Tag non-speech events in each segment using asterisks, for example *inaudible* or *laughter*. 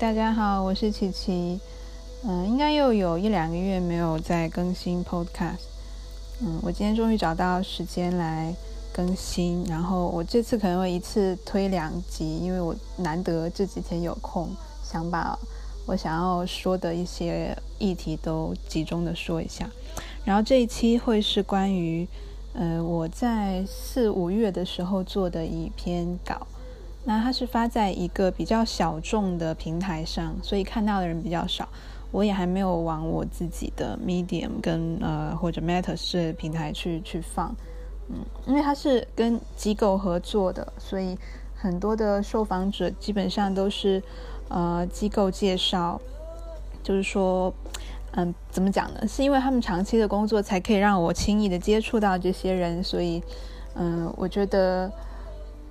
大家好，我是琪琪。嗯，应该又有一两个月没有再更新 Podcast。嗯，我今天终于找到时间来更新，然后我这次可能会一次推两集，因为我难得这几天有空，想把我想要说的一些议题都集中的说一下。然后这一期会是关于，呃，我在四五月的时候做的一篇稿。那它是发在一个比较小众的平台上，所以看到的人比较少。我也还没有往我自己的 Medium 跟呃或者 Meta 这平台去去放，嗯，因为它是跟机构合作的，所以很多的受访者基本上都是呃机构介绍，就是说，嗯，怎么讲呢？是因为他们长期的工作才可以让我轻易的接触到这些人，所以，嗯，我觉得，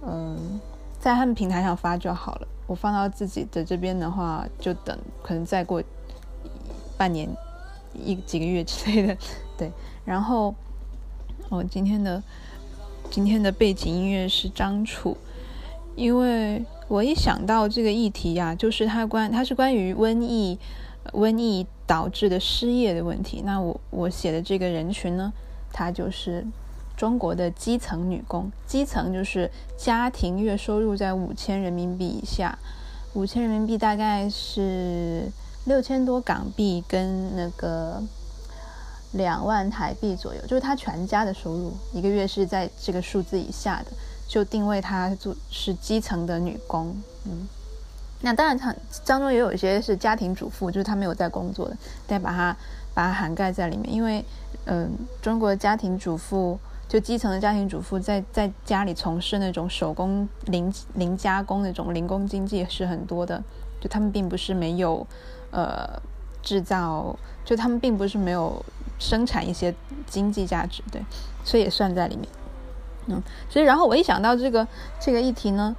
嗯。在他们平台上发就好了。我放到自己的这边的话，就等可能再过半年、一几个月之类的。*laughs* 对，然后哦，今天的今天的背景音乐是张楚，因为我一想到这个议题呀，就是它关它是关于瘟疫瘟疫导致的失业的问题。那我我写的这个人群呢，他就是。中国的基层女工，基层就是家庭月收入在五千人民币以下，五千人民币大概是六千多港币跟那个两万台币左右，就是他全家的收入一个月是在这个数字以下的，就定位他做是基层的女工。嗯，那当然，他当中也有一些是家庭主妇，就是他没有在工作的，但把它把它涵盖在里面，因为嗯，中国家庭主妇。就基层的家庭主妇在在家里从事那种手工零零加工那种零工经济是很多的，就他们并不是没有，呃，制造，就他们并不是没有生产一些经济价值，对，所以也算在里面。嗯，所以然后我一想到这个这个议题呢，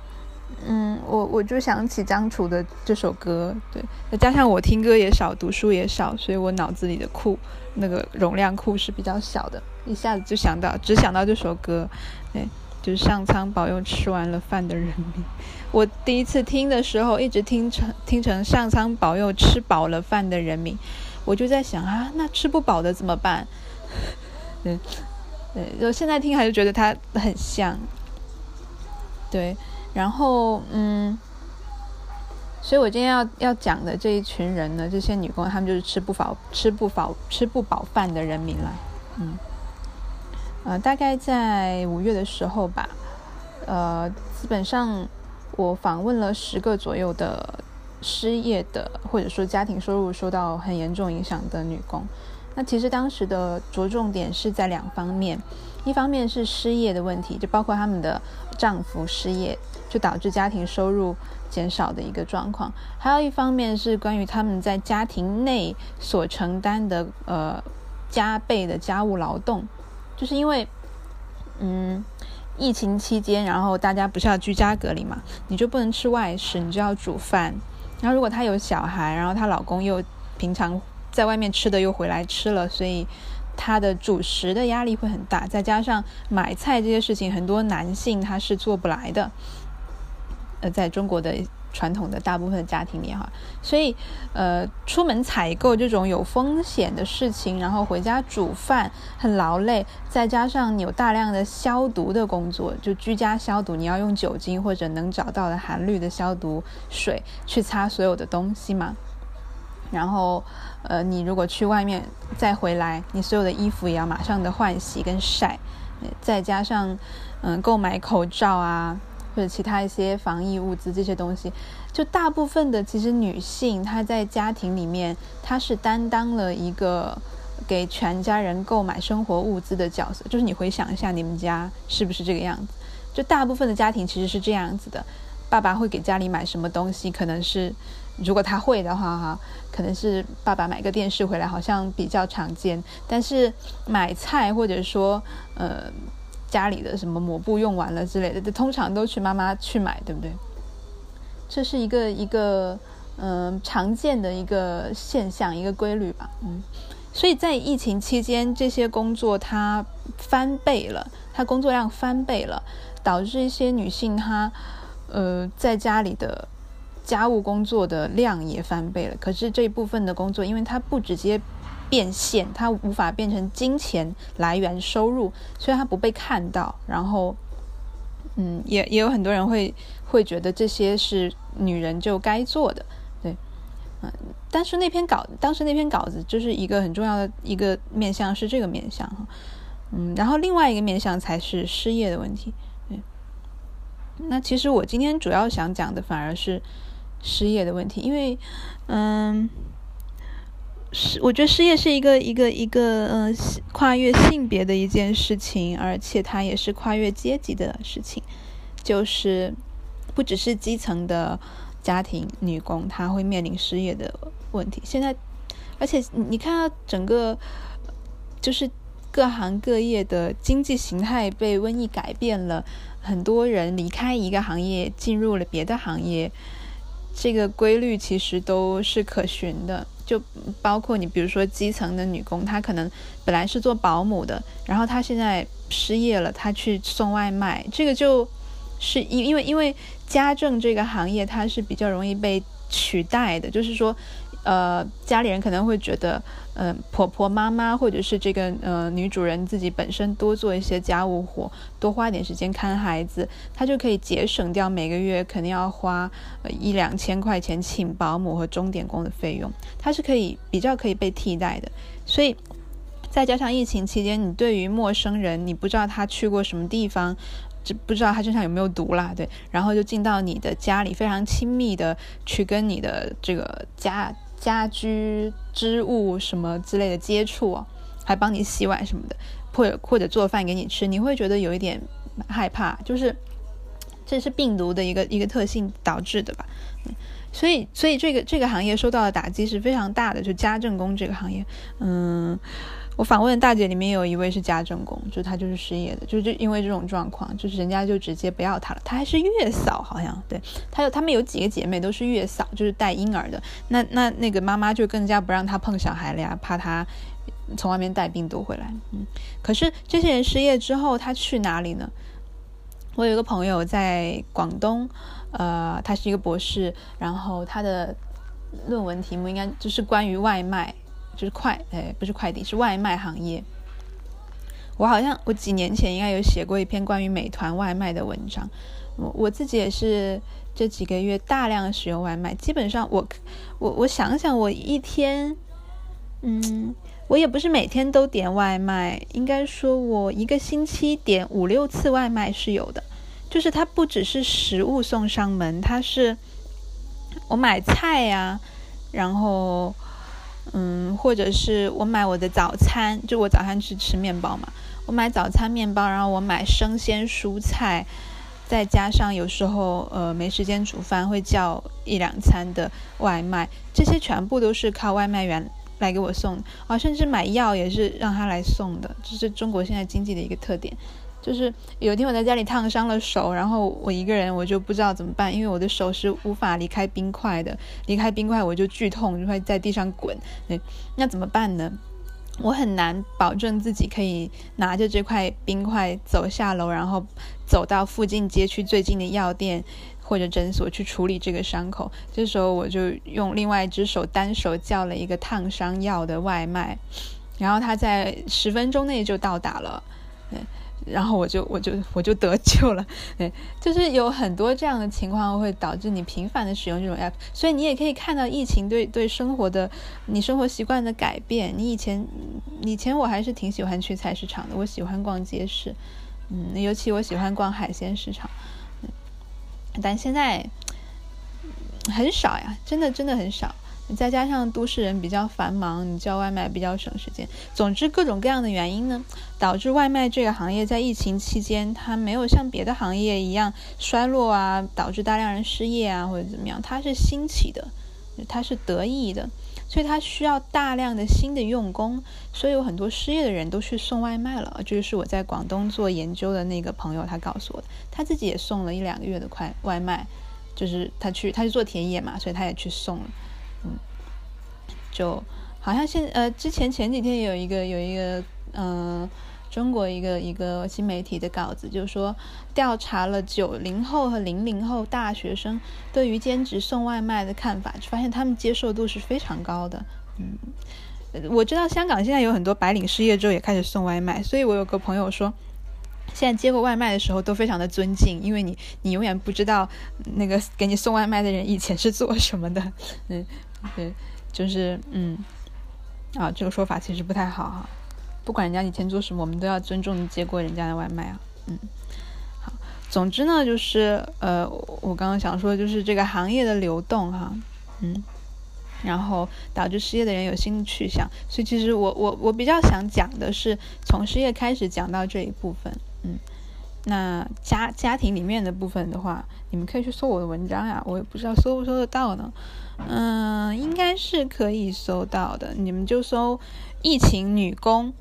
嗯，我我就想起张楚的这首歌，对，再加上我听歌也少，读书也少，所以我脑子里的库那个容量库是比较小的。一下子就想到，只想到这首歌，对，就是上苍保佑吃完了饭的人民。我第一次听的时候，一直听成听成上苍保佑吃饱了饭的人民，我就在想啊，那吃不饱的怎么办？*laughs* 对，对，就现在听还是觉得它很像，对，然后嗯，所以我今天要要讲的这一群人呢，这些女工，她们就是吃不饱、吃不饱、吃不饱饭的人民了，嗯。呃，大概在五月的时候吧，呃，基本上我访问了十个左右的失业的，或者说家庭收入受到很严重影响的女工。那其实当时的着重点是在两方面，一方面是失业的问题，就包括他们的丈夫失业，就导致家庭收入减少的一个状况；还有一方面是关于他们在家庭内所承担的呃加倍的家务劳动。就是因为，嗯，疫情期间，然后大家不是要居家隔离嘛，你就不能吃外食，你就要煮饭。然后如果她有小孩，然后她老公又平常在外面吃的又回来吃了，所以她的主食的压力会很大。再加上买菜这些事情，很多男性他是做不来的。呃，在中国的。传统的大部分家庭里哈，所以呃，出门采购这种有风险的事情，然后回家煮饭很劳累，再加上你有大量的消毒的工作，就居家消毒，你要用酒精或者能找到的含氯的消毒水去擦所有的东西嘛。然后呃，你如果去外面再回来，你所有的衣服也要马上的换洗跟晒，再加上嗯，购买口罩啊。或者其他一些防疫物资这些东西，就大部分的其实女性她在家庭里面，她是担当了一个给全家人购买生活物资的角色。就是你回想一下，你们家是不是这个样子？就大部分的家庭其实是这样子的：爸爸会给家里买什么东西？可能是如果他会的话，哈，可能是爸爸买个电视回来，好像比较常见。但是买菜或者说呃。家里的什么抹布用完了之类的，通常都去妈妈去买，对不对？这是一个一个嗯常见的一个现象，一个规律吧，嗯。所以在疫情期间，这些工作它翻倍了，它工作量翻倍了，导致一些女性她呃在家里的家务工作的量也翻倍了。可是这一部分的工作，因为它不直接变现，它无法变成金钱来源收入，所以它不被看到。然后，嗯，也也有很多人会会觉得这些是女人就该做的，对，嗯。但是那篇稿，当时那篇稿子就是一个很重要的一个面向，是这个面向哈，嗯，然后另外一个面向才是失业的问题。对那其实我今天主要想讲的反而是失业的问题，因为，嗯，是我觉得失业是一个一个一个呃跨越性别的一件事情，而且它也是跨越阶级的事情，就是不只是基层的家庭女工，她会面临失业的问题。现在，而且你看到整个就是各行各业的经济形态被瘟疫改变了。很多人离开一个行业，进入了别的行业，这个规律其实都是可循的。就包括你，比如说基层的女工，她可能本来是做保姆的，然后她现在失业了，她去送外卖。这个就是因因为因为家政这个行业，它是比较容易被取代的，就是说。呃，家里人可能会觉得，呃，婆婆妈妈或者是这个呃女主人自己本身多做一些家务活，多花点时间看孩子，她就可以节省掉每个月肯定要花一两千块钱请保姆和钟点工的费用，它是可以比较可以被替代的。所以再加上疫情期间，你对于陌生人，你不知道他去过什么地方。就不知道他身上有没有毒啦，对，然后就进到你的家里，非常亲密的去跟你的这个家家居织物什么之类的接触，还帮你洗碗什么的，或者或者做饭给你吃，你会觉得有一点害怕，就是这是病毒的一个一个特性导致的吧，所以所以这个这个行业受到的打击是非常大的，就家政工这个行业，嗯。我访问的大姐里面有一位是家政工，就她就是失业的，就就因为这种状况，就是人家就直接不要她了。她还是月嫂，好像对，她有她们有几个姐妹都是月嫂，就是带婴儿的。那那那个妈妈就更加不让她碰小孩了呀，怕她从外面带病毒回来。嗯，可是这些人失业之后，他去哪里呢？我有一个朋友在广东，呃，他是一个博士，然后他的论文题目应该就是关于外卖。就是快，哎，不是快递，是外卖行业。我好像我几年前应该有写过一篇关于美团外卖的文章。我我自己也是这几个月大量使用外卖，基本上我我我想想，我一天，嗯，我也不是每天都点外卖，应该说我一个星期点五六次外卖是有的。就是它不只是食物送上门，它是我买菜呀，然后。嗯，或者是我买我的早餐，就我早餐是吃面包嘛，我买早餐面包，然后我买生鲜蔬菜，再加上有时候呃没时间煮饭，会叫一两餐的外卖，这些全部都是靠外卖员来给我送啊，甚至买药也是让他来送的，这是中国现在经济的一个特点。就是有一天我在家里烫伤了手，然后我一个人我就不知道怎么办，因为我的手是无法离开冰块的，离开冰块我就剧痛，就会在地上滚。对，那怎么办呢？我很难保证自己可以拿着这块冰块走下楼，然后走到附近街区最近的药店或者诊所去处理这个伤口。这时候我就用另外一只手单手叫了一个烫伤药的外卖，然后他在十分钟内就到达了。对。然后我就我就我就得救了，*laughs* 对，就是有很多这样的情况会导致你频繁的使用这种 app，所以你也可以看到疫情对对生活的你生活习惯的改变。你以前以前我还是挺喜欢去菜市场的，我喜欢逛街市，嗯，尤其我喜欢逛海鲜市场，嗯但现在很少呀，真的真的很少。再加上都市人比较繁忙，你叫外卖比较省时间。总之，各种各样的原因呢，导致外卖这个行业在疫情期间，它没有像别的行业一样衰落啊，导致大量人失业啊，或者怎么样，它是兴起的，它是得意的，所以它需要大量的新的用工，所以有很多失业的人都去送外卖了。这就是我在广东做研究的那个朋友他告诉我的，他自己也送了一两个月的快外卖，就是他去他去做田野嘛，所以他也去送了。就好像现呃之前前几天有一个有一个嗯中国一个一个新媒体的稿子，就是说调查了九零后和零零后大学生对于兼职送外卖的看法，发现他们接受度是非常高的。嗯，我知道香港现在有很多白领失业之后也开始送外卖，所以我有个朋友说，现在接过外卖的时候都非常的尊敬，因为你你永远不知道那个给你送外卖的人以前是做什么的。嗯，对，就是嗯，啊，这个说法其实不太好哈。不管人家以前做什么，我们都要尊重接过人家的外卖啊。嗯，好，总之呢，就是呃，我刚刚想说，就是这个行业的流动哈，嗯，然后导致失业的人有新的去向。所以其实我我我比较想讲的是从失业开始讲到这一部分。嗯，那家家庭里面的部分的话，你们可以去搜我的文章呀，我也不知道搜不搜得到呢。嗯，应该是可以搜到的，你们就搜疫情女工。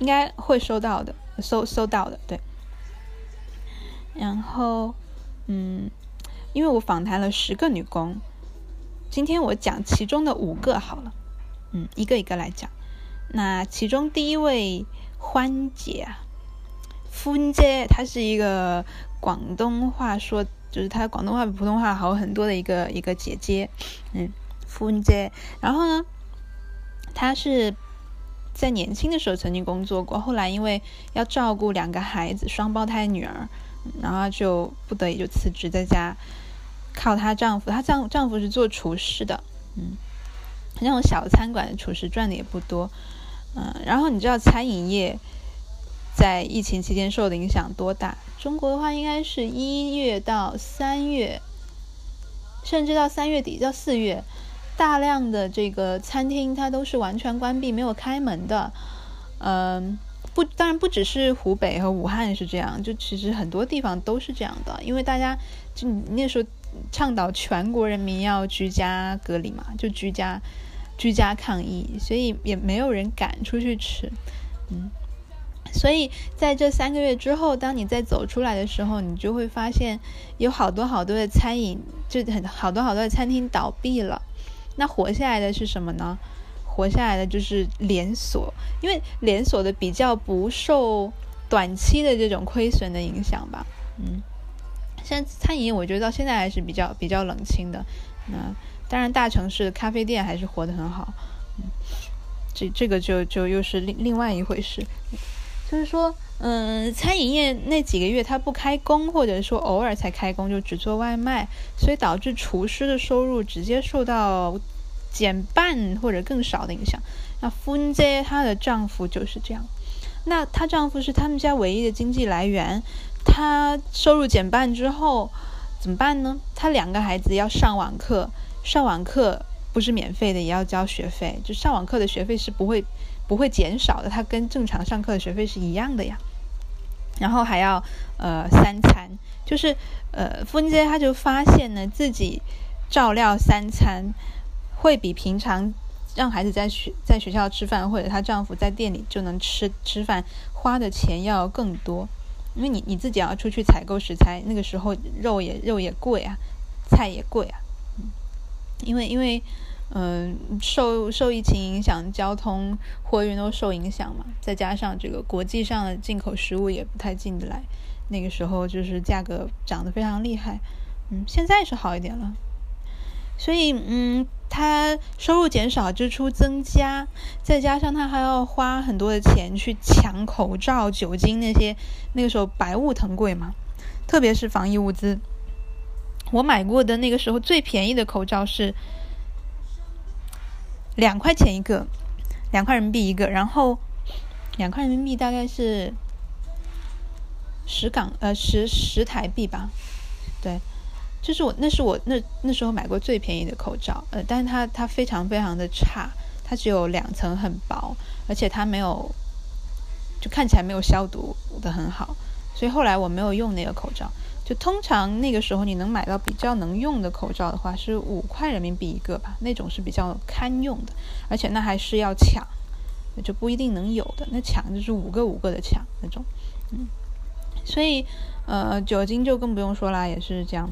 应该会收到的，搜搜到的，对。然后，嗯，因为我访谈了十个女工，今天我讲其中的五个好了，嗯，一个一个来讲。那其中第一位欢姐啊，欢姐，她是一个广东话说，就是她广东话比普通话好很多的一个一个姐姐，嗯，欢姐。然后呢，她是。在年轻的时候曾经工作过，后来因为要照顾两个孩子，双胞胎女儿，然后就不得已就辞职在家，靠她丈夫。她丈丈夫是做厨师的，嗯，那种小餐馆的厨师赚的也不多，嗯。然后你知道餐饮业在疫情期间受的影响多大？中国的话应该是一月到三月，甚至到三月底到四月。大量的这个餐厅，它都是完全关闭、没有开门的。嗯，不，当然不只是湖北和武汉是这样，就其实很多地方都是这样的。因为大家就那时候倡导全国人民要居家隔离嘛，就居家居家抗疫，所以也没有人敢出去吃。嗯，所以在这三个月之后，当你再走出来的时候，你就会发现有好多好多的餐饮，就很好多好多的餐厅倒闭了。那活下来的是什么呢？活下来的就是连锁，因为连锁的比较不受短期的这种亏损的影响吧。嗯，现在餐饮我觉得到现在还是比较比较冷清的。那当然，大城市的咖啡店还是活得很好。嗯，这这个就就又是另另外一回事。就是说，嗯，餐饮业那几个月他不开工，或者说偶尔才开工，就只做外卖，所以导致厨师的收入直接受到减半或者更少的影响。那芬姐她的丈夫就是这样，那她丈夫是他们家唯一的经济来源，她收入减半之后怎么办呢？她两个孩子要上网课，上网课不是免费的，也要交学费，就上网课的学费是不会。不会减少的，它跟正常上课的学费是一样的呀。然后还要呃三餐，就是呃夫人姐她就发现呢，自己照料三餐会比平常让孩子在学在学校吃饭，或者她丈夫在店里就能吃吃饭花的钱要更多，因为你你自己要出去采购食材，那个时候肉也肉也贵啊，菜也贵啊，嗯因为因为。嗯，受受疫情影响，交通货运都受影响嘛。再加上这个国际上的进口食物也不太进得来，那个时候就是价格涨得非常厉害。嗯，现在是好一点了。所以，嗯，他收入减少，支出增加，再加上他还要花很多的钱去抢口罩、酒精那些，那个时候白物腾贵嘛，特别是防疫物资。我买过的那个时候最便宜的口罩是。两块钱一个，两块人民币一个，然后两块人民币大概是十港呃十十台币吧，对，就是我那是我那那时候买过最便宜的口罩，呃，但是它它非常非常的差，它只有两层很薄，而且它没有就看起来没有消毒的很好，所以后来我没有用那个口罩。就通常那个时候你能买到比较能用的口罩的话，是五块人民币一个吧，那种是比较堪用的，而且那还是要抢，就不一定能有的。那抢就是五个五个的抢那种，嗯，所以呃酒精就更不用说啦，也是这样，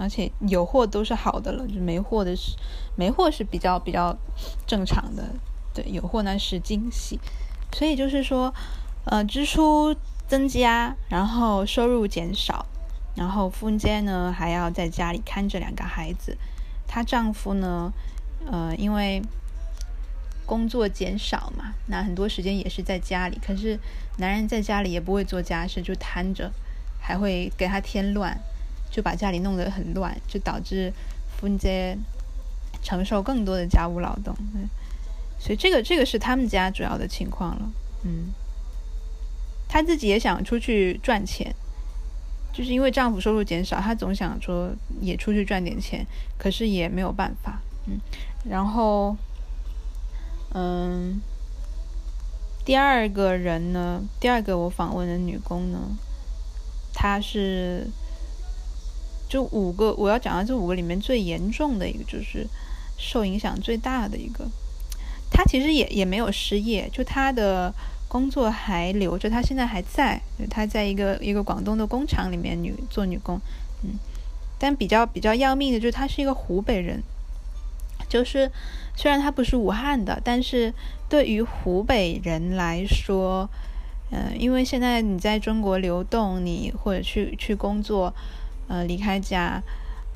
而且有货都是好的了，就没货的是没货是比较比较正常的，对，有货那是惊喜，所以就是说。呃，支出增加，然后收入减少，然后夫人呢还要在家里看着两个孩子。她丈夫呢，呃，因为工作减少嘛，那很多时间也是在家里。可是男人在家里也不会做家事，就瘫着，还会给他添乱，就把家里弄得很乱，就导致夫人承受更多的家务劳动。所以这个这个是他们家主要的情况了，嗯。她自己也想出去赚钱，就是因为丈夫收入减少，她总想说也出去赚点钱，可是也没有办法，嗯。然后，嗯，第二个人呢，第二个我访问的女工呢，她是就五个我要讲的这五个里面最严重的一个，就是受影响最大的一个。她其实也也没有失业，就她的。工作还留着，她现在还在，她在一个一个广东的工厂里面女做女工，嗯，但比较比较要命的就是她是一个湖北人，就是虽然她不是武汉的，但是对于湖北人来说，嗯，因为现在你在中国流动，你或者去去工作，呃，离开家，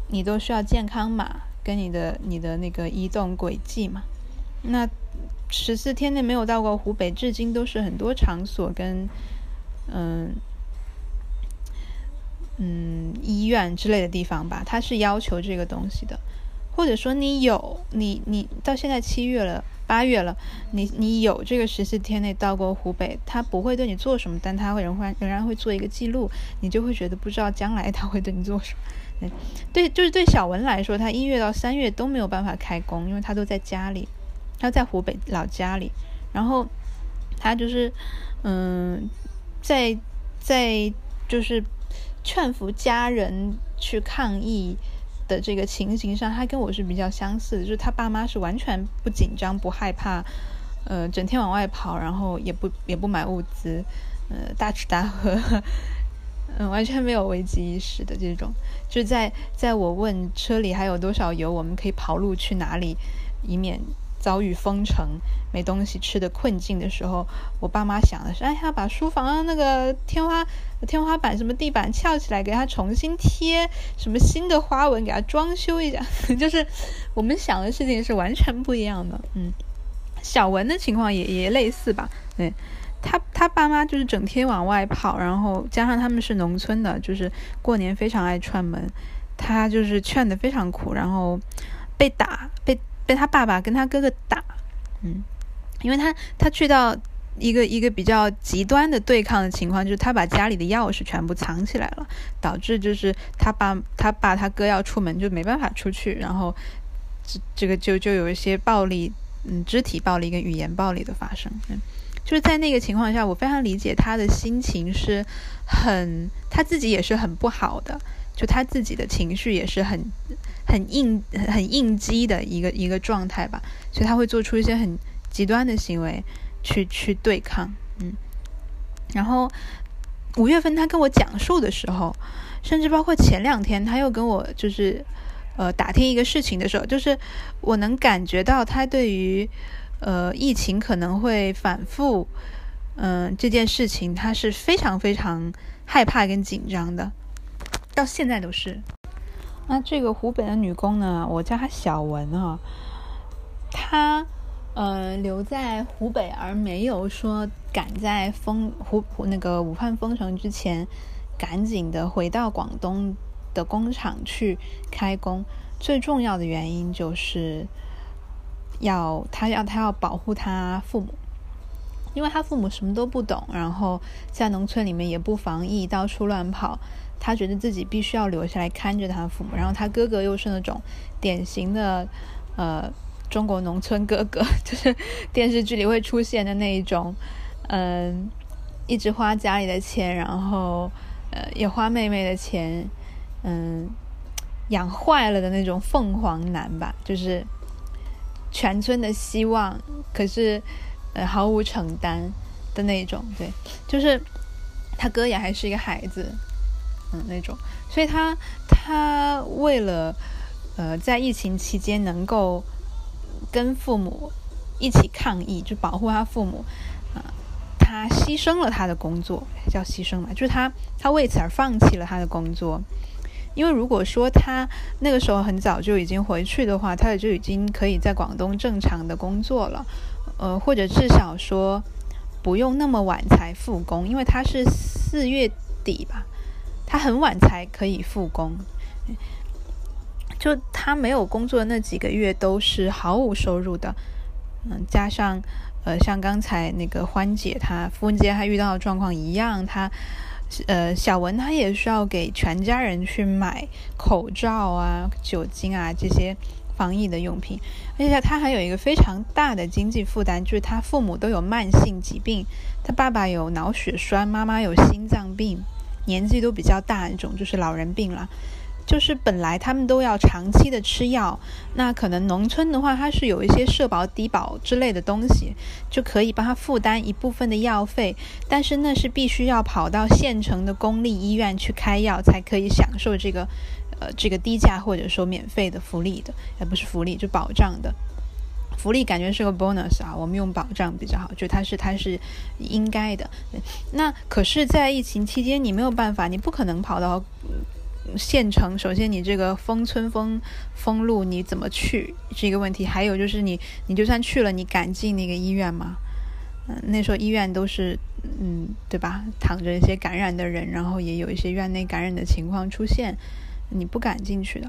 你都需要健康码跟你的你的那个移动轨迹嘛，那。十四天内没有到过湖北，至今都是很多场所跟嗯嗯医院之类的地方吧，他是要求这个东西的，或者说你有你你到现在七月了八月了，你你有这个十四天内到过湖北，他不会对你做什么，但他会仍然仍然会做一个记录，你就会觉得不知道将来他会对你做什么。*laughs* 对，就是对小文来说，他一月到三月都没有办法开工，因为他都在家里。他在湖北老家里，然后他就是，嗯，在在就是劝服家人去抗议的这个情形上，他跟我是比较相似的，就是他爸妈是完全不紧张、不害怕，呃，整天往外跑，然后也不也不买物资，呃，大吃大喝，*laughs* 嗯，完全没有危机意识的这种。就在在我问车里还有多少油，我们可以跑路去哪里，以免。遭遇封城、没东西吃的困境的时候，我爸妈想的是：哎呀，把书房那个天花、天花板什么地板翘起来，给它重新贴什么新的花纹，给它装修一下。*laughs* 就是我们想的事情是完全不一样的。嗯，小文的情况也也类似吧？对，他他爸妈就是整天往外跑，然后加上他们是农村的，就是过年非常爱串门，他就是劝的非常苦，然后被打被。被他爸爸跟他哥哥打，嗯，因为他他去到一个一个比较极端的对抗的情况，就是他把家里的钥匙全部藏起来了，导致就是他爸他爸他哥要出门就没办法出去，然后这这个就就有一些暴力，嗯，肢体暴力跟语言暴力的发生，嗯，就是在那个情况下，我非常理解他的心情是很他自己也是很不好的，就他自己的情绪也是很。很应很应激的一个一个状态吧，所以他会做出一些很极端的行为去去对抗，嗯。然后五月份他跟我讲述的时候，甚至包括前两天他又跟我就是呃打听一个事情的时候，就是我能感觉到他对于呃疫情可能会反复嗯这件事情，他是非常非常害怕跟紧张的，到现在都是。那这个湖北的女工呢？我叫她小文啊。她呃留在湖北，而没有说赶在封湖湖那个武汉封城之前，赶紧的回到广东的工厂去开工。最重要的原因就是要她要她要保护她父母，因为她父母什么都不懂，然后在农村里面也不防疫，到处乱跑。他觉得自己必须要留下来看着他父母，然后他哥哥又是那种典型的呃中国农村哥哥，*laughs* 就是电视剧里会出现的那一种，嗯，一直花家里的钱，然后呃也花妹妹的钱，嗯，养坏了的那种凤凰男吧，就是全村的希望，可是呃毫无承担的那种，对，就是他哥也还是一个孩子。嗯，那种，所以他他为了呃在疫情期间能够跟父母一起抗疫，就保护他父母啊，他牺牲了他的工作，叫牺牲嘛，就是他他为此而放弃了他的工作。因为如果说他那个时候很早就已经回去的话，他也就已经可以在广东正常的工作了，呃，或者至少说不用那么晚才复工，因为他是四月底吧，他很晚才可以复工，就他没有工作的那几个月都是毫无收入的，嗯，加上呃，像刚才那个欢姐她傅文杰她遇到的状况一样，她。呃，小文他也需要给全家人去买口罩啊、酒精啊这些防疫的用品，而且他还有一个非常大的经济负担，就是他父母都有慢性疾病，他爸爸有脑血栓，妈妈有心脏病，年纪都比较大那种，就是老人病了。就是本来他们都要长期的吃药，那可能农村的话，它是有一些社保、低保之类的东西，就可以帮他负担一部分的药费。但是那是必须要跑到县城的公立医院去开药，才可以享受这个，呃，这个低价或者说免费的福利的，而不是福利，就保障的福利，感觉是个 bonus 啊。我们用保障比较好，就它是它是应该的。那可是，在疫情期间，你没有办法，你不可能跑到。县城，首先你这个封村封封路，你怎么去是一个问题。还有就是你你就算去了，你敢进那个医院吗？嗯，那时候医院都是嗯，对吧？躺着一些感染的人，然后也有一些院内感染的情况出现，你不敢进去的。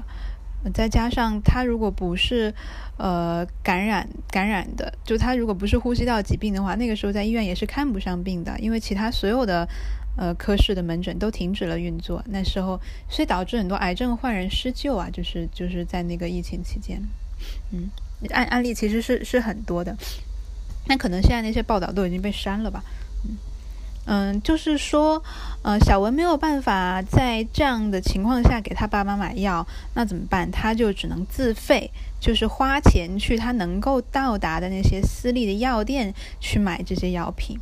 再加上他如果不是呃感染感染的，就他如果不是呼吸道疾病的话，那个时候在医院也是看不上病的，因为其他所有的。呃，科室的门诊都停止了运作，那时候，所以导致很多癌症患人失救啊，就是就是在那个疫情期间，嗯，案案例其实是是很多的，那可能现在那些报道都已经被删了吧，嗯，就是说，呃，小文没有办法在这样的情况下给他爸妈买药，那怎么办？他就只能自费，就是花钱去他能够到达的那些私立的药店去买这些药品。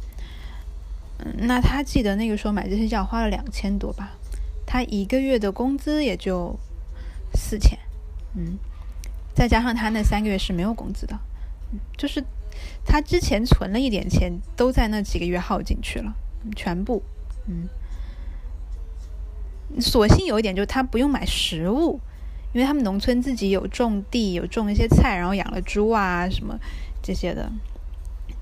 嗯那他记得那个时候买这些药花了两千多吧，他一个月的工资也就四千，嗯，再加上他那三个月是没有工资的，就是他之前存了一点钱都在那几个月耗进去了，全部，嗯，所幸有一点就是他不用买食物，因为他们农村自己有种地，有种一些菜，然后养了猪啊什么这些的，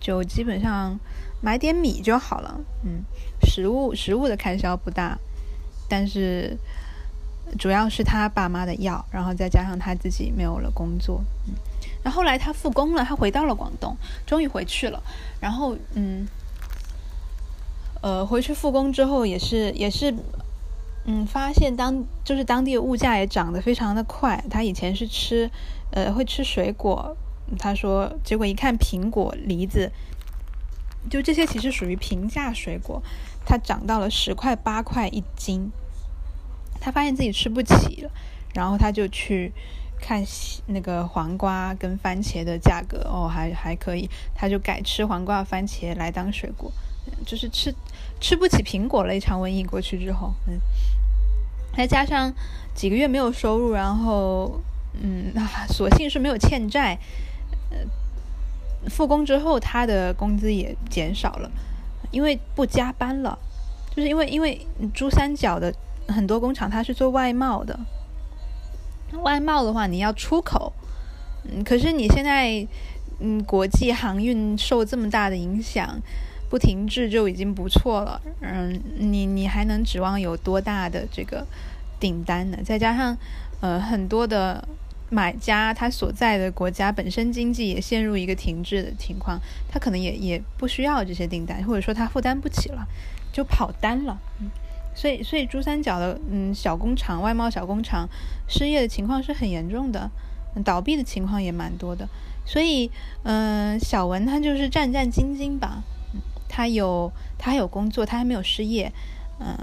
就基本上。买点米就好了，嗯，食物食物的开销不大，但是主要是他爸妈的药，然后再加上他自己没有了工作，嗯，然后来他复工了，他回到了广东，终于回去了，然后嗯，呃，回去复工之后也是也是，嗯，发现当就是当地的物价也涨得非常的快，他以前是吃呃会吃水果，他说结果一看苹果梨子。就这些其实属于平价水果，它涨到了十块八块一斤，他发现自己吃不起了，然后他就去看那个黄瓜跟番茄的价格，哦，还还可以，他就改吃黄瓜、番茄来当水果，就是吃吃不起苹果了。一场瘟疫过去之后，嗯，再加上几个月没有收入，然后嗯，索性是没有欠债，呃。复工之后，他的工资也减少了，因为不加班了。就是因为，因为珠三角的很多工厂它是做外贸的，外贸的话你要出口，嗯，可是你现在，嗯，国际航运受这么大的影响，不停滞就已经不错了。嗯，你你还能指望有多大的这个订单呢？再加上，呃，很多的。买家他所在的国家本身经济也陷入一个停滞的情况，他可能也也不需要这些订单，或者说他负担不起了，就跑单了。嗯，所以所以珠三角的嗯小工厂、外贸小工厂失业的情况是很严重的，倒闭的情况也蛮多的。所以嗯，小文他就是战战兢兢吧，他有他还有工作，他还没有失业，嗯，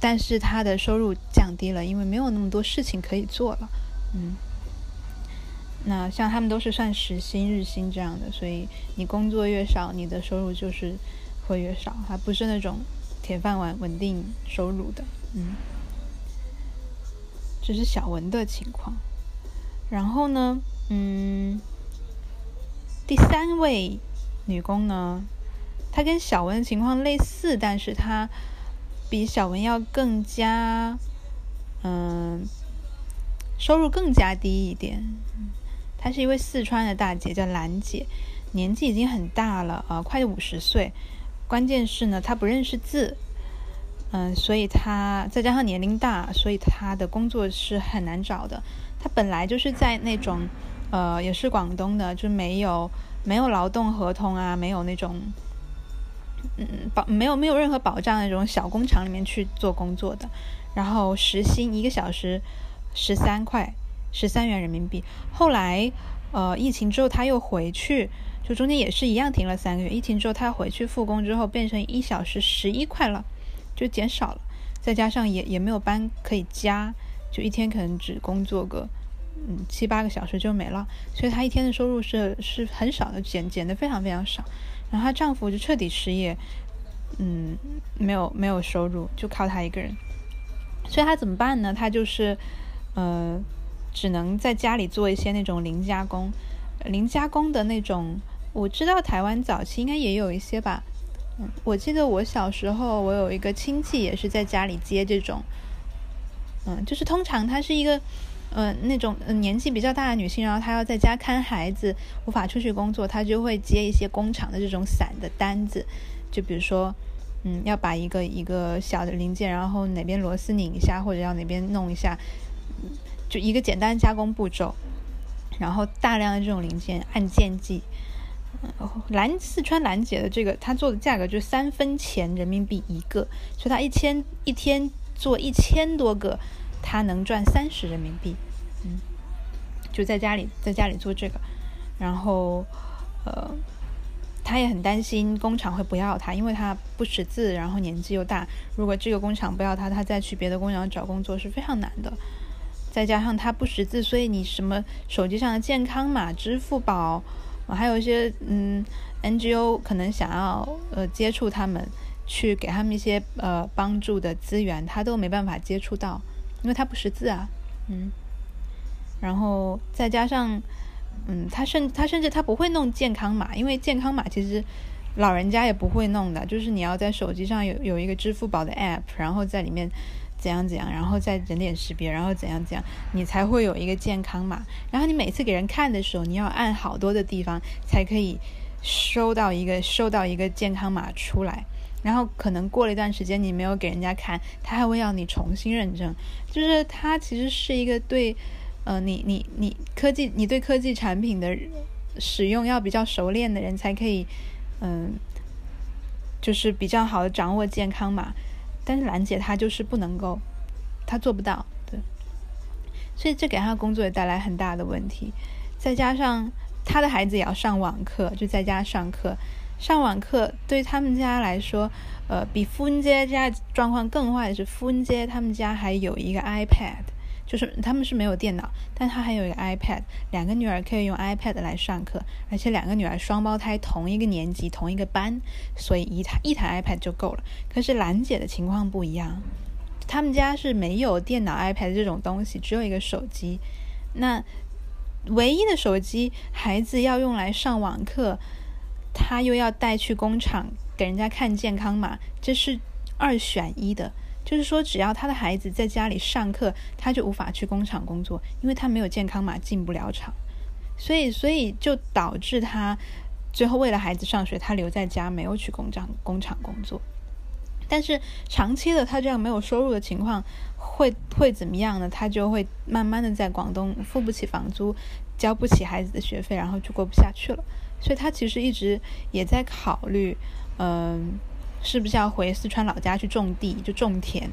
但是他的收入降低了，因为没有那么多事情可以做了，嗯。那像他们都是算时薪、日薪这样的，所以你工作越少，你的收入就是会越少，还不是那种铁饭碗、稳定收入的。嗯，这是小文的情况。然后呢，嗯，第三位女工呢，他跟小文的情况类似，但是他比小文要更加，嗯，收入更加低一点。她是一位四川的大姐，叫兰姐，年纪已经很大了，呃，快五十岁。关键是呢，她不认识字，嗯，所以她再加上年龄大，所以她的工作是很难找的。她本来就是在那种，呃，也是广东的，就没有没有劳动合同啊，没有那种，嗯，保没有没有任何保障那种小工厂里面去做工作的，然后时薪一个小时十三块。十三元人民币。后来，呃，疫情之后他又回去，就中间也是一样停了三个月。疫情之后他回去复工之后，变成一小时十一块了，就减少了。再加上也也没有班可以加，就一天可能只工作个嗯七八个小时就没了。所以他一天的收入是是很少的，减减的非常非常少。然后她丈夫就彻底失业，嗯，没有没有收入，就靠她一个人。所以她怎么办呢？她就是，呃。只能在家里做一些那种零加工，零加工的那种。我知道台湾早期应该也有一些吧。嗯，我记得我小时候，我有一个亲戚也是在家里接这种。嗯，就是通常她是一个，嗯，那种年纪比较大的女性，然后她要在家看孩子，无法出去工作，她就会接一些工厂的这种散的单子。就比如说，嗯，要把一个一个小的零件，然后哪边螺丝拧一下，或者要哪边弄一下。就一个简单加工步骤，然后大量的这种零件按件计。兰四川兰姐的这个，她做的价格就三分钱人民币一个，所以她一千一天做一千多个，她能赚三十人民币。就在家里在家里做这个，然后呃，他也很担心工厂会不要他，因为他不识字，然后年纪又大，如果这个工厂不要他，他再去别的工厂找工作是非常难的。再加上他不识字，所以你什么手机上的健康码、支付宝，还有一些嗯 NGO 可能想要呃接触他们，去给他们一些呃帮助的资源，他都没办法接触到，因为他不识字啊，嗯。然后再加上嗯，他甚他甚至他不会弄健康码，因为健康码其实老人家也不会弄的，就是你要在手机上有有一个支付宝的 app，然后在里面。怎样怎样，然后再人脸识别，然后怎样怎样，你才会有一个健康码。然后你每次给人看的时候，你要按好多的地方才可以收到一个收到一个健康码出来。然后可能过了一段时间，你没有给人家看，他还会要你重新认证。就是它其实是一个对，呃，你你你科技，你对科技产品的使用要比较熟练的人才可以，嗯，就是比较好的掌握健康嘛。但是兰姐她就是不能够，她做不到，对，所以这给她工作也带来很大的问题。再加上她的孩子也要上网课，就在家上课，上网课对他们家来说，呃，比富恩街家状况更坏的是，富恩街他们家还有一个 iPad。就是他们是没有电脑，但他还有一个 iPad，两个女儿可以用 iPad 来上课，而且两个女儿双胞胎，同一个年级，同一个班，所以一台一台 iPad 就够了。可是兰姐的情况不一样，他们家是没有电脑 iPad 这种东西，只有一个手机。那唯一的手机，孩子要用来上网课，他又要带去工厂给人家看健康码，这是二选一的。就是说，只要他的孩子在家里上课，他就无法去工厂工作，因为他没有健康码进不了厂。所以，所以就导致他最后为了孩子上学，他留在家，没有去工厂工厂工作。但是长期的他这样没有收入的情况，会会怎么样呢？他就会慢慢的在广东付不起房租，交不起孩子的学费，然后就过不下去了。所以他其实一直也在考虑，嗯。是不是要回四川老家去种地，就种田、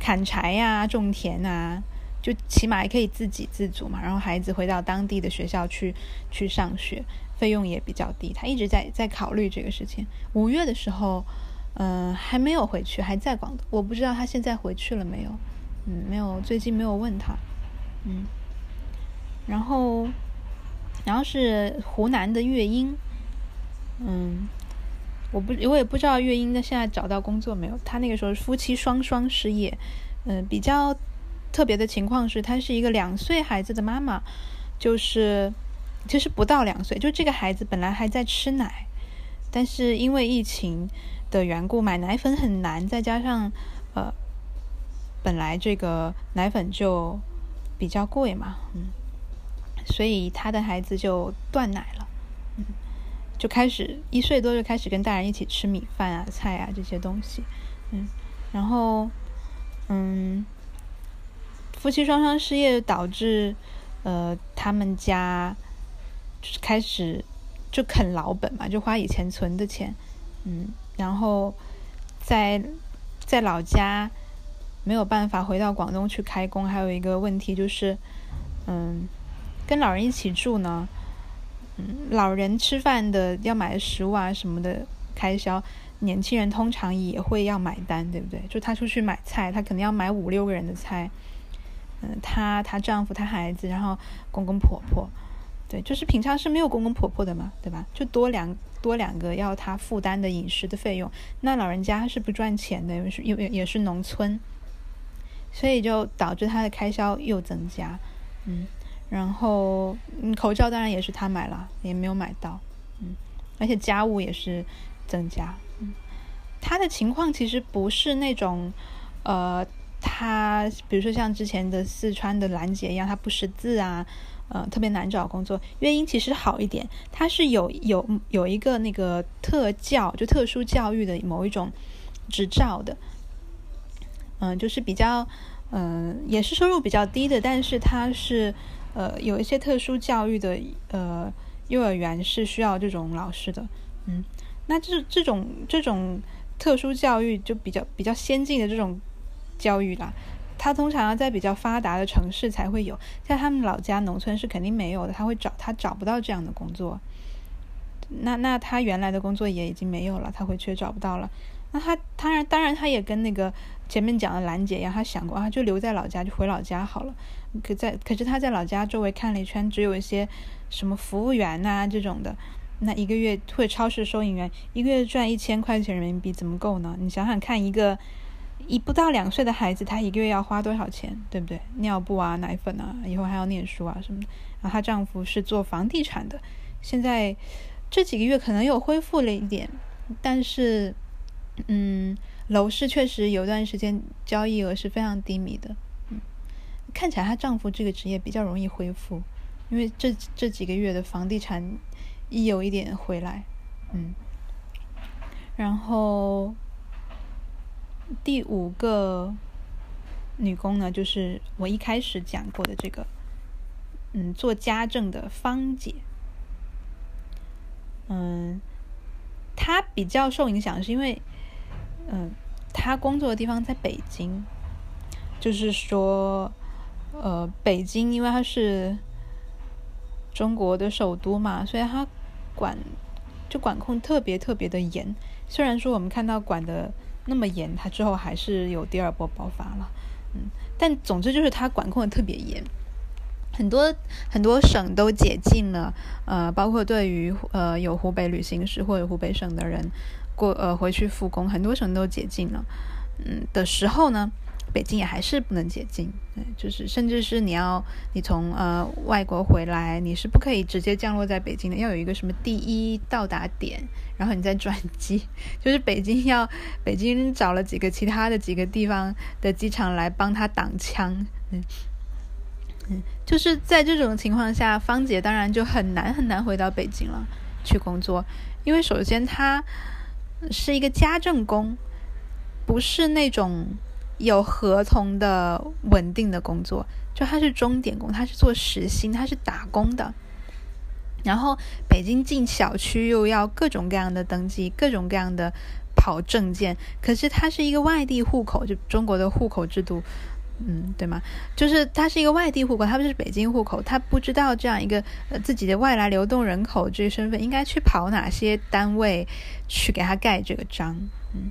砍柴呀、种田啊，就起码也可以自给自足嘛。然后孩子回到当地的学校去去上学，费用也比较低。他一直在在考虑这个事情。五月的时候，嗯，还没有回去，还在广东。我不知道他现在回去了没有。嗯，没有，最近没有问他。嗯，然后，然后是湖南的乐音，嗯。我不，我也不知道月英的现在找到工作没有。他那个时候夫妻双双失业，嗯，比较特别的情况是，她是一个两岁孩子的妈妈，就是其实不到两岁，就这个孩子本来还在吃奶，但是因为疫情的缘故，买奶粉很难，再加上呃，本来这个奶粉就比较贵嘛，嗯，所以他的孩子就断奶了，就开始一岁多就开始跟大人一起吃米饭啊、菜啊这些东西，嗯，然后嗯，夫妻双双失业导致呃他们家就是开始。就啃老本嘛，就花以前存的钱，嗯，然后在在老家没有办法回到广东去开工，还有一个问题就是，嗯，跟老人一起住呢，老人吃饭的要买的食物啊什么的开销，年轻人通常也会要买单，对不对？就他出去买菜，他可能要买五六个人的菜，嗯，他他丈夫他孩子，然后公公婆婆。对，就是平常是没有公公婆婆的嘛，对吧？就多两多两个要他负担的饮食的费用。那老人家是不赚钱的，因为是因为也是农村，所以就导致他的开销又增加。嗯，然后嗯，口罩当然也是他买了，也没有买到。嗯，而且家务也是增加。嗯，他的情况其实不是那种，呃，他比如说像之前的四川的兰姐一样，他不识字啊。呃，特别难找工作，原因其实好一点，他是有有有一个那个特教，就特殊教育的某一种执照的，嗯，就是比较，嗯，也是收入比较低的，但是他是呃有一些特殊教育的呃幼儿园是需要这种老师的，嗯，那这这种这种特殊教育就比较比较先进的这种教育啦。他通常要在比较发达的城市才会有，在他们老家农村是肯定没有的。他会找他找不到这样的工作，那那他原来的工作也已经没有了，他回去也找不到了。那他当然当然他也跟那个前面讲的兰姐一样，他想过啊，就留在老家，就回老家好了。可在可是他在老家周围看了一圈，只有一些什么服务员呐这种的，那一个月会超市收银员，一个月赚一千块钱人民币怎么够呢？你想想看一个。一不到两岁的孩子，他一个月要花多少钱，对不对？尿布啊，奶粉啊，以后还要念书啊什么的。然后她丈夫是做房地产的，现在这几个月可能又恢复了一点，但是，嗯，楼市确实有段时间交易额是非常低迷的。嗯，看起来她丈夫这个职业比较容易恢复，因为这这几个月的房地产一有一点回来，嗯，然后。第五个女工呢，就是我一开始讲过的这个，嗯，做家政的芳姐。嗯，她比较受影响，是因为，嗯，他工作的地方在北京，就是说，呃，北京因为它是中国的首都嘛，所以它管就管控特别特别的严。虽然说我们看到管的。那么严，他之后还是有第二波爆发了，嗯，但总之就是他管控的特别严，很多很多省都解禁了，呃，包括对于呃有湖北旅行史或者湖北省的人过呃回去复工，很多省都解禁了，嗯的时候呢。北京也还是不能解禁，对，就是甚至是你要你从呃外国回来，你是不可以直接降落在北京的，要有一个什么第一到达点，然后你再转机。*laughs* 就是北京要北京找了几个其他的几个地方的机场来帮他挡枪，嗯嗯，就是在这种情况下，芳姐当然就很难很难回到北京了去工作，因为首先她是一个家政工，不是那种。有合同的稳定的工作，就他是钟点工，他是做时薪，他是打工的。然后北京进小区又要各种各样的登记，各种各样的跑证件。可是他是一个外地户口，就中国的户口制度，嗯，对吗？就是他是一个外地户口，他不是北京户口，他不知道这样一个呃自己的外来流动人口这个身份应该去跑哪些单位去给他盖这个章，嗯，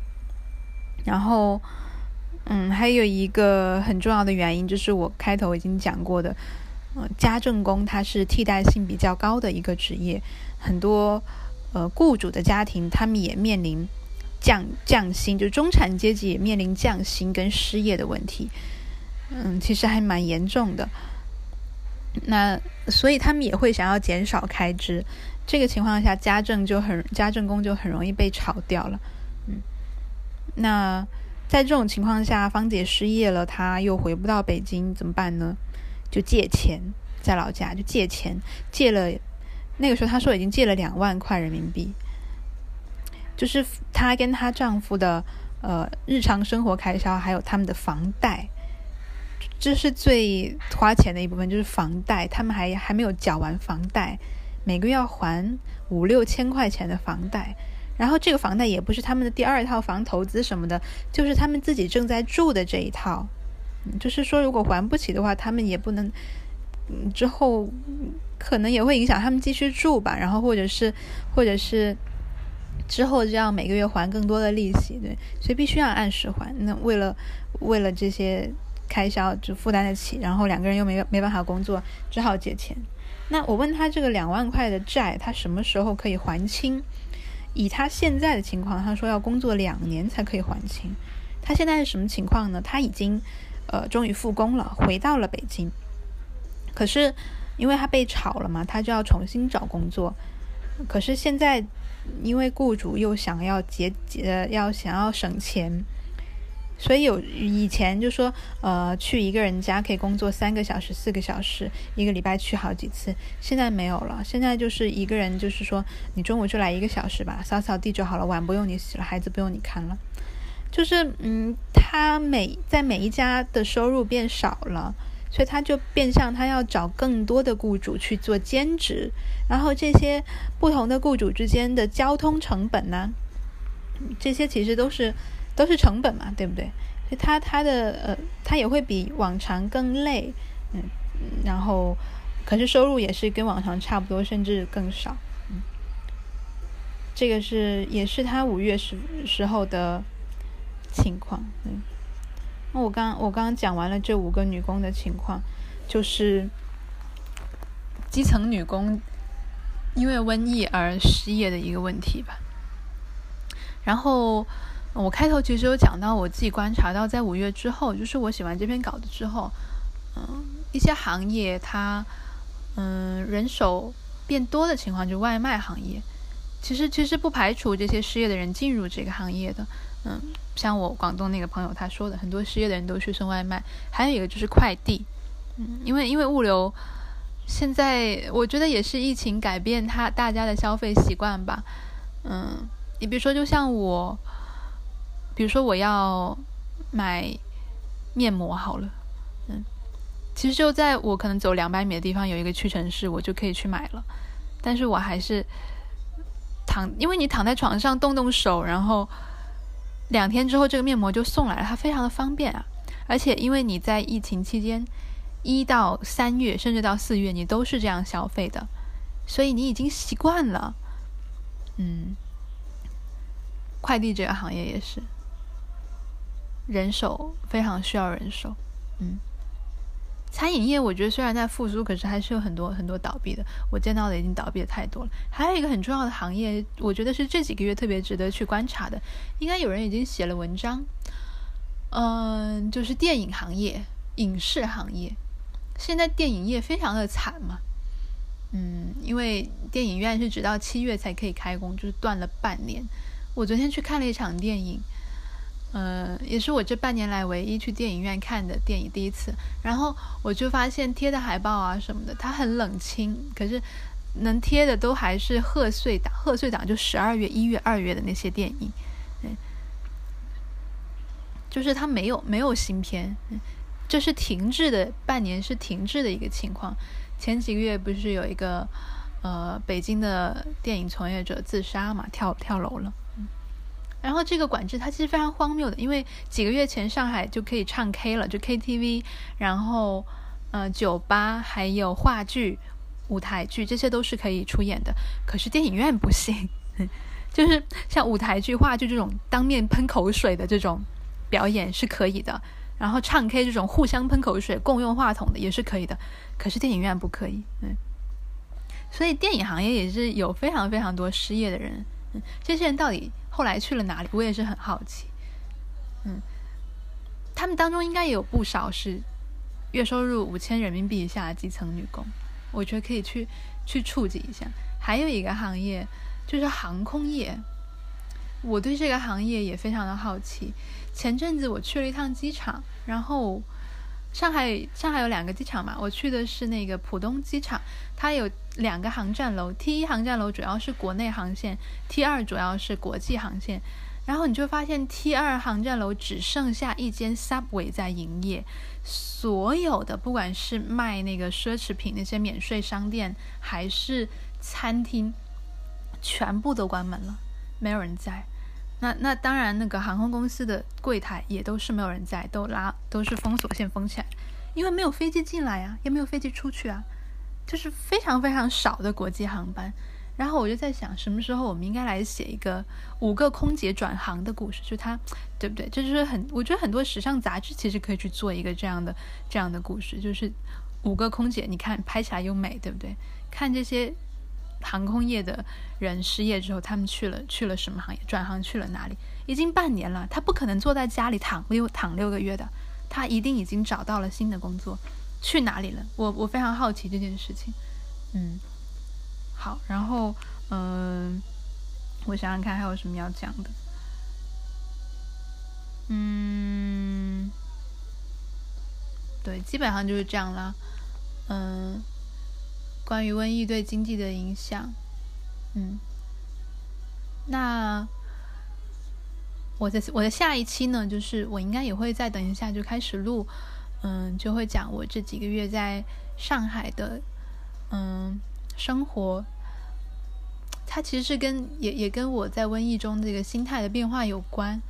然后。嗯，还有一个很重要的原因，就是我开头已经讲过的，呃，家政工他是替代性比较高的一个职业，很多呃雇主的家庭他们也面临降降薪，就中产阶级也面临降薪跟失业的问题，嗯，其实还蛮严重的。那所以他们也会想要减少开支，这个情况下，家政就很家政工就很容易被炒掉了。嗯，那在这种情况下，芳姐失业了，她又回不到北京，怎么办呢？就借钱，在老家就借钱，借了那个时候她说已经借了两万块人民币，就是她跟她丈夫的呃日常生活开销，还有他们的房贷，这是最花钱的一部分，就是房贷，他们还还没有缴完房贷。每个月要还五六千块钱的房贷，然后这个房贷也不是他们的第二套房投资什么的，就是他们自己正在住的这一套。就是说，如果还不起的话，他们也不能，嗯，之后可能也会影响他们继续住吧。然后或者是，或者是之后就要每个月还更多的利息，对，所以必须要按时还。那为了为了这些开销就负担得起，然后两个人又没没办法工作，只好借钱。那我问他这个两万块的债，他什么时候可以还清？以他现在的情况，他说要工作两年才可以还清。他现在是什么情况呢？他已经呃终于复工了，回到了北京。可是因为他被炒了嘛，他就要重新找工作。可是现在因为雇主又想要节节要想要省钱。所以有以前就说，呃，去一个人家可以工作三个小时、四个小时，一个礼拜去好几次。现在没有了，现在就是一个人，就是说你中午就来一个小时吧，扫扫地就好了，碗不用你洗了，孩子不用你看了。就是嗯，他每在每一家的收入变少了，所以他就变相他要找更多的雇主去做兼职，然后这些不同的雇主之间的交通成本呢，这些其实都是。都是成本嘛，对不对？所以他他的呃，他也会比往常更累，嗯，然后可是收入也是跟往常差不多，甚至更少。嗯，这个是也是他五月时时候的情况。嗯，那我刚我刚刚讲完了这五个女工的情况，就是基层女工因为瘟疫而失业的一个问题吧。然后。我开头其实有讲到，我自己观察到，在五月之后，就是我写完这篇稿子之后，嗯，一些行业它，嗯，人手变多的情况，就外卖行业，其实其实不排除这些失业的人进入这个行业的，嗯，像我广东那个朋友他说的，很多失业的人都去送外卖，还有一个就是快递，嗯，因为因为物流现在我觉得也是疫情改变他大家的消费习惯吧，嗯，你比如说就像我。比如说我要买面膜好了，嗯，其实就在我可能走两百米的地方有一个屈臣氏，我就可以去买了。但是我还是躺，因为你躺在床上动动手，然后两天之后这个面膜就送来了，它非常的方便啊。而且因为你在疫情期间一到三月甚至到四月你都是这样消费的，所以你已经习惯了。嗯，快递这个行业也是。人手非常需要人手，嗯，餐饮业我觉得虽然在复苏，可是还是有很多很多倒闭的。我见到的已经倒闭的太多了。还有一个很重要的行业，我觉得是这几个月特别值得去观察的，应该有人已经写了文章，嗯，就是电影行业、影视行业。现在电影业非常的惨嘛，嗯，因为电影院是直到七月才可以开工，就是断了半年。我昨天去看了一场电影。呃，也是我这半年来唯一去电影院看的电影，第一次。然后我就发现贴的海报啊什么的，它很冷清，可是能贴的都还是贺岁档，贺岁档就十二月、一月、二月的那些电影，嗯，就是它没有没有新片，这是停滞的半年，是停滞的一个情况。前几个月不是有一个呃北京的电影从业者自杀嘛，跳跳楼了。然后这个管制它其实非常荒谬的，因为几个月前上海就可以唱 K 了，就 KTV，然后呃酒吧还有话剧、舞台剧这些都是可以出演的，可是电影院不行，就是像舞台剧、话剧这种当面喷口水的这种表演是可以的，然后唱 K 这种互相喷口水、共用话筒的也是可以的，可是电影院不可以，嗯，所以电影行业也是有非常非常多失业的人，嗯，这些人到底？后来去了哪里？我也是很好奇。嗯，他们当中应该也有不少是月收入五千人民币以下的基层女工。我觉得可以去去触及一下。还有一个行业就是航空业，我对这个行业也非常的好奇。前阵子我去了一趟机场，然后上海上海有两个机场嘛，我去的是那个浦东机场，它有两个航站楼，T 一航站楼主要是国内航线，T 二主要是国际航线。然后你就发现 T 二航站楼只剩下一间 Subway 在营业，所有的不管是卖那个奢侈品那些免税商店，还是餐厅，全部都关门了，没有人在。那那当然，那个航空公司的柜台也都是没有人在，都拉都是封锁线封起来，因为没有飞机进来啊，也没有飞机出去啊，就是非常非常少的国际航班。然后我就在想，什么时候我们应该来写一个五个空姐转行的故事？就他，对不对？这就是很，我觉得很多时尚杂志其实可以去做一个这样的这样的故事，就是五个空姐，你看拍起来又美，对不对？看这些航空业的人失业之后，他们去了去了什么行业？转行去了哪里？已经半年了，他不可能坐在家里躺六躺六个月的，他一定已经找到了新的工作，去哪里了？我我非常好奇这件事情，嗯。好，然后，嗯，我想想看还有什么要讲的。嗯，对，基本上就是这样啦。嗯，关于瘟疫对经济的影响，嗯，那我的我的下一期呢，就是我应该也会再等一下就开始录，嗯，就会讲我这几个月在上海的，嗯。生活，它其实是跟也也跟我在瘟疫中这个心态的变化有关，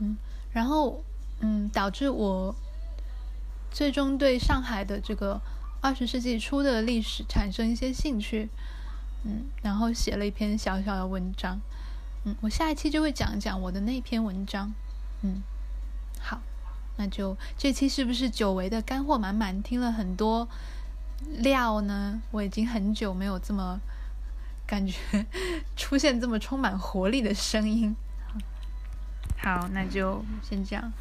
嗯，然后嗯，导致我最终对上海的这个二十世纪初的历史产生一些兴趣，嗯，然后写了一篇小小的文章，嗯，我下一期就会讲一讲我的那篇文章，嗯，好，那就这期是不是久违的干货满满，听了很多。料呢？我已经很久没有这么感觉 *laughs* 出现这么充满活力的声音。好，那就先这样。